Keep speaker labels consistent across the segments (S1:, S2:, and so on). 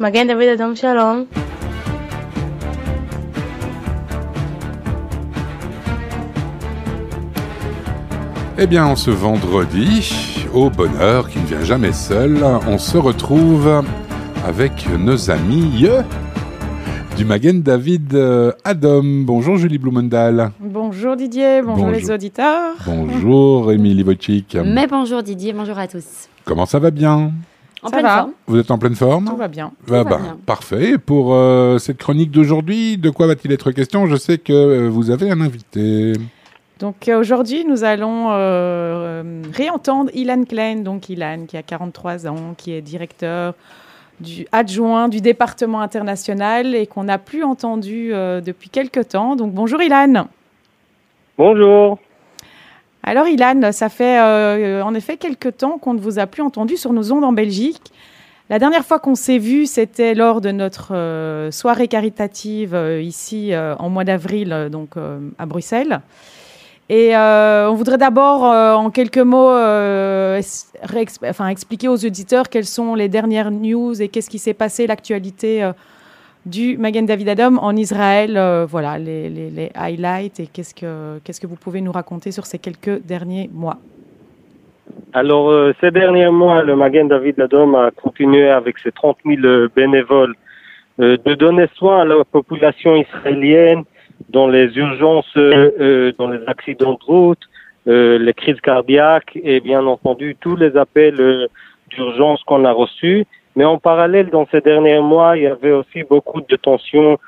S1: Magen David Adam Shalom.
S2: Eh bien, en ce vendredi, au bonheur qui ne vient jamais seul, on se retrouve avec nos amis du Magen David euh, Adam. Bonjour Julie Blumendal.
S3: Bonjour Didier, bonjour, les auditeurs.
S2: Bonjour Émilie Wojcik.
S4: Mais bonjour Didier, bonjour à tous.
S2: Comment ça va bien?
S4: En pleine forme.
S2: Vous êtes en pleine forme
S3: Tout va bien.
S2: Ah bah, Parfait. Pour euh, cette chronique d'aujourd'hui, de quoi va-t-il être question Je sais que euh, vous avez un invité.
S3: Donc aujourd'hui, nous allons réentendre Ilan Klein, donc Ilan qui a 43 ans, qui est directeur du adjoint du département international et qu'on n'a plus entendu euh, depuis quelque temps. Donc bonjour Ilan.
S5: Bonjour.
S3: Alors Ilan, ça fait euh, en effet quelque temps qu'on ne vous a plus entendu sur nos ondes en Belgique. La dernière fois qu'on s'est vu, c'était lors de notre euh, soirée caritative ici en mois d'avril, donc à Bruxelles. Et euh, on voudrait d'abord, euh, en quelques mots, euh, enfin, expliquer aux auditeurs quelles sont les dernières news et qu'est-ce qui s'est passé, l'actualité du Magen David Adam en Israël. voilà, les, highlights et qu'est-ce que, qu'est-ce que vous pouvez nous raconter sur ces quelques derniers mois?
S5: Alors, ces derniers mois, le Magen David Adam a continué avec ses 30 000 bénévoles de donner soin à la population israélienne dans les urgences, euh, euh, dans les accidents de route, euh, les crises cardiaques et bien entendu tous les appels d'urgence qu'on a reçus. Mais en parallèle, dans ces derniers mois, il y avait aussi beaucoup de tensions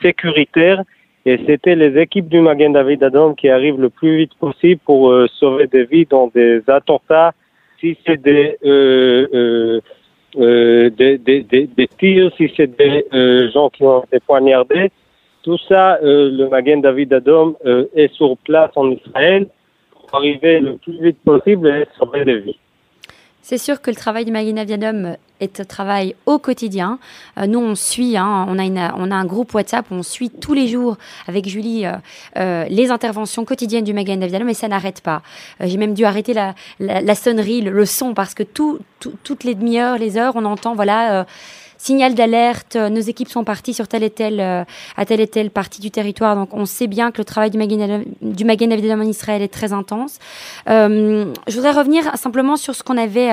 S5: sécuritaires et c'était les équipes du Magen David Adam qui arrivent le plus vite possible pour sauver des vies dans des attentats, si c'est des, euh, euh, des, des, des, des, tirs, si c'est des gens qui ont été poignardés. Tout ça, euh, le Magen David Adom euh, est sur place en Israël pour arriver le plus vite possible et sauver des vies.
S4: C'est sûr que le travail du Magen David Adom est un travail au quotidien. Euh, nous, on suit, hein, on, a un groupe WhatsApp, on suit tous les jours avec Julie les interventions quotidiennes du Magen David Adom, mais ça n'arrête pas. J'ai même dû arrêter la, sonnerie, le, son, parce que tout, toutes les demi-heures, les heures, on entend, voilà signal d'alerte, euh, nos équipes sont parties sur telle et telle, euh, à telle et telle partie du territoire. Donc on sait bien que le travail du Magen, du Magen en Israël est très intense. Euh, je voudrais revenir simplement sur ce qu'on avait,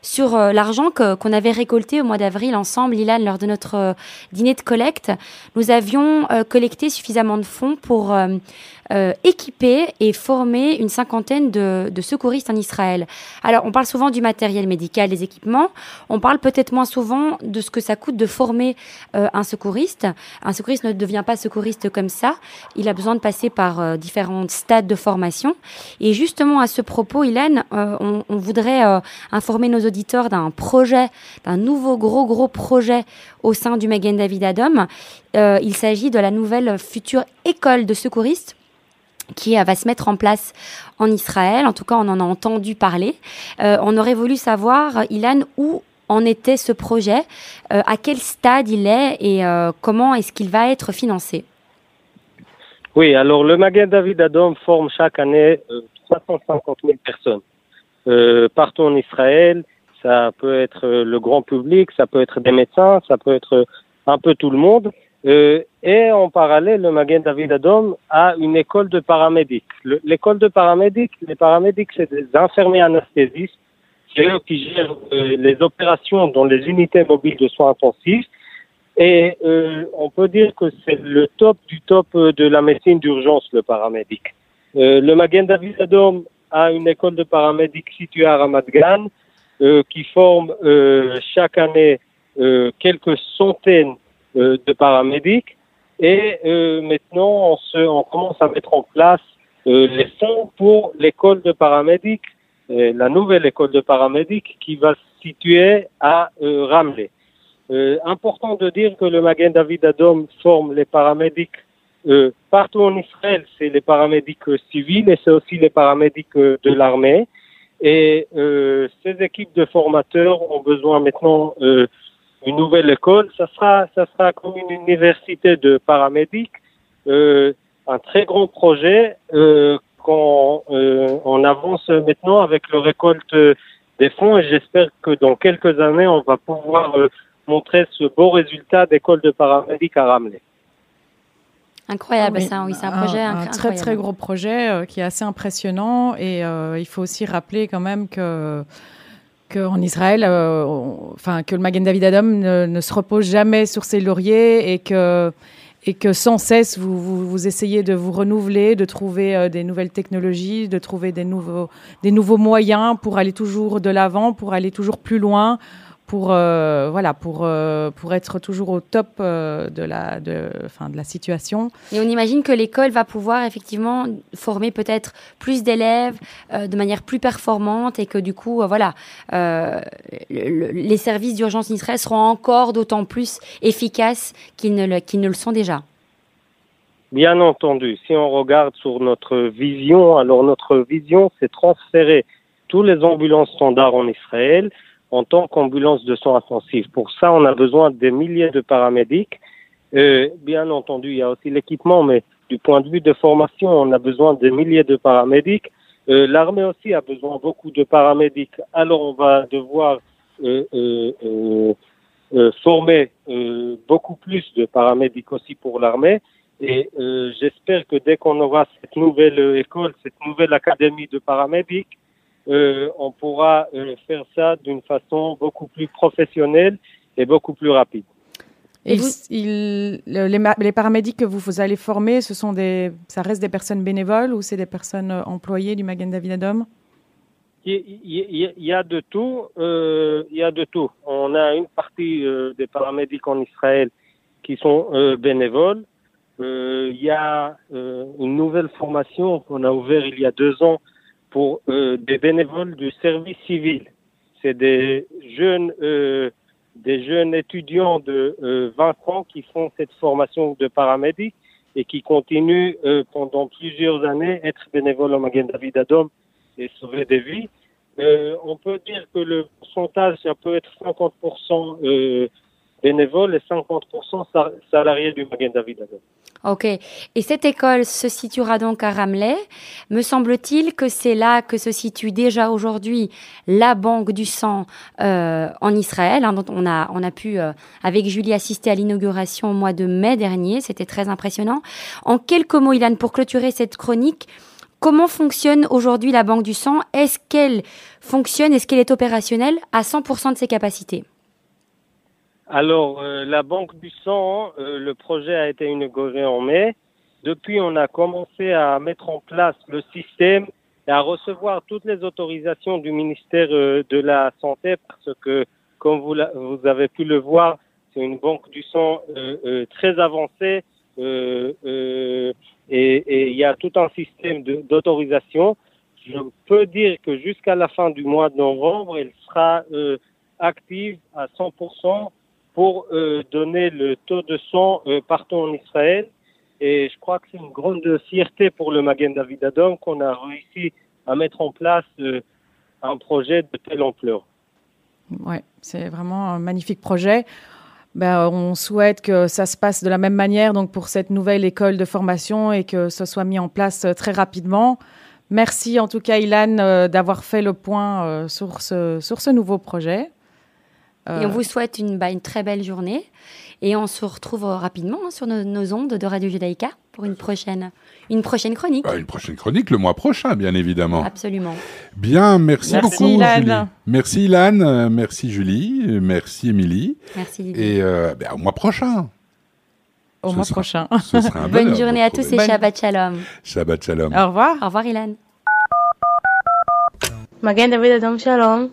S4: sur l'argent qu'on avait récolté au mois d'avril ensemble, Ilan, lors de notre dîner de collecte. Nous avions collecté suffisamment de fonds pour euh, équiper et former une cinquantaine de, de, secouristes en Israël. Alors, on parle souvent du matériel médical, des équipements. On parle peut-être moins souvent de ce que ça coûte de former euh, un secouriste. Un secouriste ne devient pas secouriste comme ça. Il a besoin de passer par euh, différents stades de formation. Et justement, à ce propos, Hélène, on, on, voudrait informer nos auditeurs d'un projet, d'un nouveau gros, gros projet au sein du Magen David Adom. il s'agit de la nouvelle future école de secouristes qui va se mettre en place en Israël. En tout cas, on en a entendu parler. Euh, on aurait voulu savoir, Ilan, où en était ce projet, euh, à quel stade il est et euh, comment est-ce qu'il va être financé?
S5: Oui, alors le Magen David Adom forme chaque année 350 000 personnes partout en Israël. Ça peut être le grand public, ça peut être des médecins, ça peut être un peu tout le monde. Euh, et en parallèle, le Magen David Adom a une école de paramédics. L'école de paramédics, les paramédics, c'est des infirmiers anesthésistes, eux qui gèrent euh, les opérations dans les unités mobiles de soins intensifs. Et euh, on peut dire que c'est le top du top de la médecine d'urgence, le paramédic. le Magen David Adom a une école de paramédics située à Ramat Gan, qui forme chaque année quelques centaines euh, de paramédics. Et euh, maintenant, on, se, on commence à mettre en place euh, les fonds pour l'école de paramédics, la nouvelle école de paramédics qui va se situer à Ramleh. important de dire que le Magen David Adom forme les paramédics partout en Israël, c'est les paramédics civils et c'est aussi les paramédics de l'armée. Et ces équipes de formateurs ont besoin maintenant une nouvelle école, ça sera, ça sera comme une université de paramédics, euh, un très grand projet euh, qu'on euh, on avance maintenant avec le récolte des fonds et j'espère que dans quelques années on va pouvoir euh, montrer ce beau résultat d'école de paramédic à Ramley.
S4: Incroyable, ça, oui, c'est un projet
S3: un, très très gros projet euh, qui est assez impressionnant et euh, il faut aussi rappeler quand même que qu'en Israël, euh, enfin que le Magen David Adam ne, se repose jamais sur ses lauriers et que et que sans cesse vous, vous, essayez de vous renouveler, de trouver des nouvelles technologies, de trouver des nouveaux des nouveaux moyens pour aller toujours de l'avant, pour aller toujours plus loin, pour euh, voilà pour euh, pour être toujours au top euh, de la de enfin de la situation.
S4: Et on imagine que l'école va pouvoir effectivement former peut-être plus d'élèves de manière plus performante et que du coup voilà les services d'urgence en Israël seront encore d'autant plus efficaces qu'ils ne le, qu'ils ne le sont déjà.
S5: Bien entendu, si on regarde sur notre vision, alors notre vision c'est transférer tous les ambulances standards en Israël en tant qu'ambulance de soins intensifs. Pour ça, on a besoin des milliers de paramédics. Euh, bien entendu, il y a aussi l'équipement, mais du point de vue de formation, on a besoin de milliers de paramédics. Euh, L'armée aussi a besoin beaucoup de paramédics. Alors, on va devoir euh, euh, euh former beaucoup plus de paramédics aussi pour l'armée. Et j'espère que dès qu'on aura cette nouvelle école, cette nouvelle académie de paramédics, euh, on pourra euh, faire ça d'une façon beaucoup plus professionnelle et beaucoup plus rapide.
S3: Et les, les, paramédics que vous, allez former, ce sont des, ça reste des personnes bénévoles ou c'est des personnes euh, employées du Magen David Adom?
S5: Il, y a de tout. il y a de tout. On a une partie des paramédics en Israël qui sont bénévoles. il y a une nouvelle formation qu'on a ouverte il y a deux ans pour euh, des bénévoles du service civil. C'est des jeunes, euh, des jeunes étudiants de 20 euh, ans qui font cette formation de paramédic et qui continuent pendant plusieurs années être bénévoles au Magen David Adom et sauver des vies. on peut dire que le pourcentage, ça peut être 50% bénévoles et 50% salariés du Magen David.
S4: Ok. Et cette école se situera donc à Ramleh. Me semble-t-il que c'est là que se situe déjà aujourd'hui la Banque du sang euh, en Israël, hein, dont on a, on a pu, euh, avec Julie, assister à l'inauguration au mois de mai dernier. C'était très impressionnant. En quelques mots, Ilan, pour clôturer cette chronique, comment fonctionne aujourd'hui la Banque du sang? Est-ce qu'elle fonctionne? Est-ce qu'elle est opérationnelle? À 100% de ses capacités
S5: alors, euh, la Banque du sang, euh, le projet a été inauguré en mai. Depuis, on a commencé à mettre en place le système et à recevoir toutes les autorisations du ministère euh, de la Santé parce que, comme vous, vous avez pu le voir, c'est une banque du sang très avancée et il y a tout un système d'autorisation. Je peux dire que jusqu'à la fin du mois de novembre, elle sera active à 100% pour euh, donner le taux de sang euh, partout en Israël. Et je crois que c'est une grande fierté pour le Magen David Adom qu'on a réussi à mettre en place euh, un projet de telle ampleur.
S3: Oui, c'est vraiment un magnifique projet. Ben, on souhaite que ça se passe de la même manière donc pour cette nouvelle école de formation et que ce soit mis en place très rapidement. Merci en tout cas, Ilan, d'avoir fait le point sur, ce, sur ce nouveau projet.
S4: Et on euh. vous souhaite une, bah, une, très belle journée. Et on se retrouve rapidement hein, sur nos, ondes de Radio Judaïka pour une prochaine, une prochaine chronique.
S2: Bah, une prochaine chronique le mois prochain, bien évidemment.
S4: Absolument.
S2: Bien, merci, beaucoup, Ilan. Merci, Ilan. Euh, merci, Julie. Merci, Émilie.
S4: Merci,
S2: Et euh, bah, au mois prochain.
S3: Au mois prochain.
S4: Bonne journée à tous et Shabbat Shalom.
S2: Shabbat Shalom.
S3: Au revoir.
S4: Au revoir, Ilan.
S1: Magen David Adam Shalom.